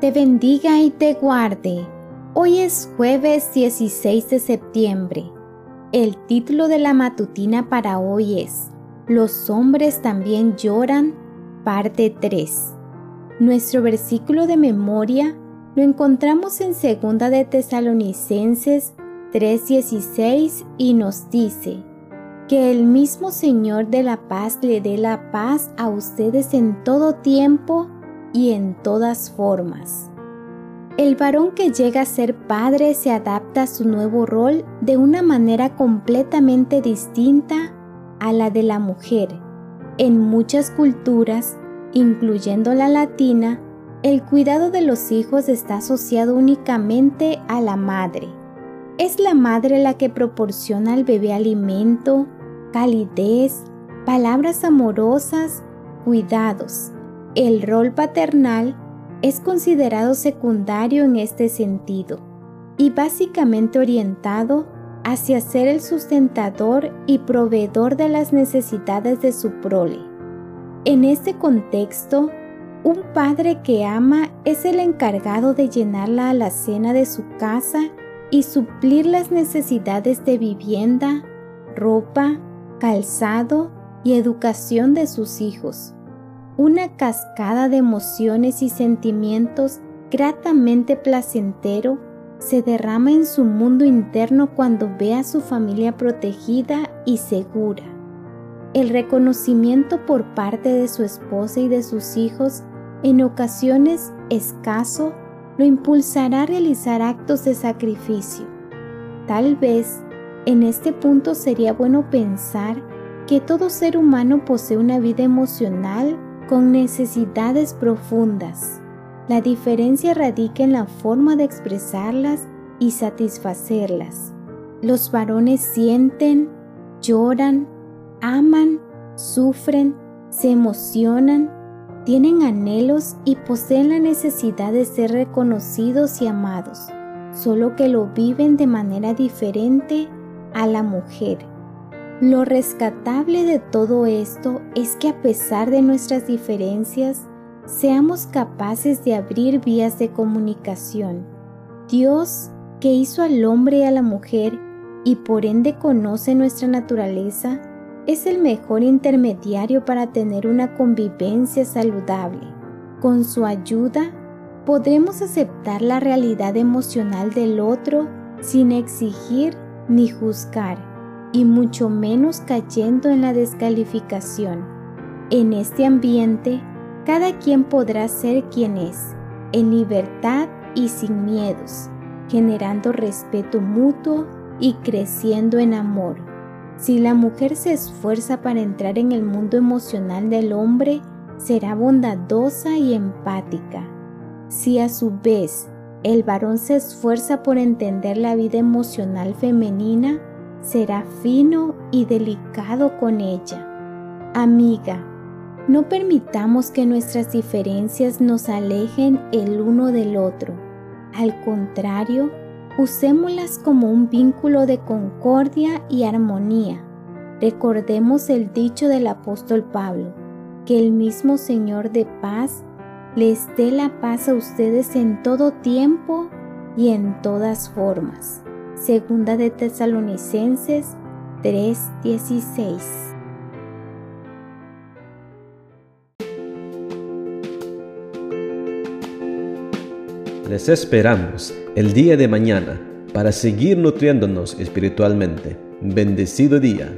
te bendiga y te guarde. Hoy es jueves 16 de septiembre. El título de la matutina para hoy es Los hombres también lloran, parte 3. Nuestro versículo de memoria lo encontramos en 2 de Tesalonicenses 3:16 y nos dice, que el mismo Señor de la paz le dé la paz a ustedes en todo tiempo y en todas formas. El varón que llega a ser padre se adapta a su nuevo rol de una manera completamente distinta a la de la mujer. En muchas culturas, incluyendo la latina, el cuidado de los hijos está asociado únicamente a la madre. Es la madre la que proporciona al bebé alimento, calidez, palabras amorosas, cuidados. El rol paternal es considerado secundario en este sentido y básicamente orientado hacia ser el sustentador y proveedor de las necesidades de su prole. En este contexto, un padre que ama es el encargado de llenar la alacena de su casa y suplir las necesidades de vivienda, ropa, calzado y educación de sus hijos una cascada de emociones y sentimientos gratamente placentero se derrama en su mundo interno cuando ve a su familia protegida y segura. El reconocimiento por parte de su esposa y de sus hijos, en ocasiones escaso, lo impulsará a realizar actos de sacrificio. Tal vez en este punto sería bueno pensar que todo ser humano posee una vida emocional con necesidades profundas. La diferencia radica en la forma de expresarlas y satisfacerlas. Los varones sienten, lloran, aman, sufren, se emocionan, tienen anhelos y poseen la necesidad de ser reconocidos y amados, solo que lo viven de manera diferente a la mujer. Lo rescatable de todo esto es que a pesar de nuestras diferencias, seamos capaces de abrir vías de comunicación. Dios, que hizo al hombre y a la mujer y por ende conoce nuestra naturaleza, es el mejor intermediario para tener una convivencia saludable. Con su ayuda, podremos aceptar la realidad emocional del otro sin exigir ni juzgar y mucho menos cayendo en la descalificación. En este ambiente, cada quien podrá ser quien es, en libertad y sin miedos, generando respeto mutuo y creciendo en amor. Si la mujer se esfuerza para entrar en el mundo emocional del hombre, será bondadosa y empática. Si a su vez el varón se esfuerza por entender la vida emocional femenina, será fino y delicado con ella. Amiga, no permitamos que nuestras diferencias nos alejen el uno del otro. Al contrario, usémoslas como un vínculo de concordia y armonía. Recordemos el dicho del apóstol Pablo, que el mismo Señor de paz les dé la paz a ustedes en todo tiempo y en todas formas. Segunda de Tesalonicenses 3:16. Les esperamos el día de mañana para seguir nutriéndonos espiritualmente. Bendecido día.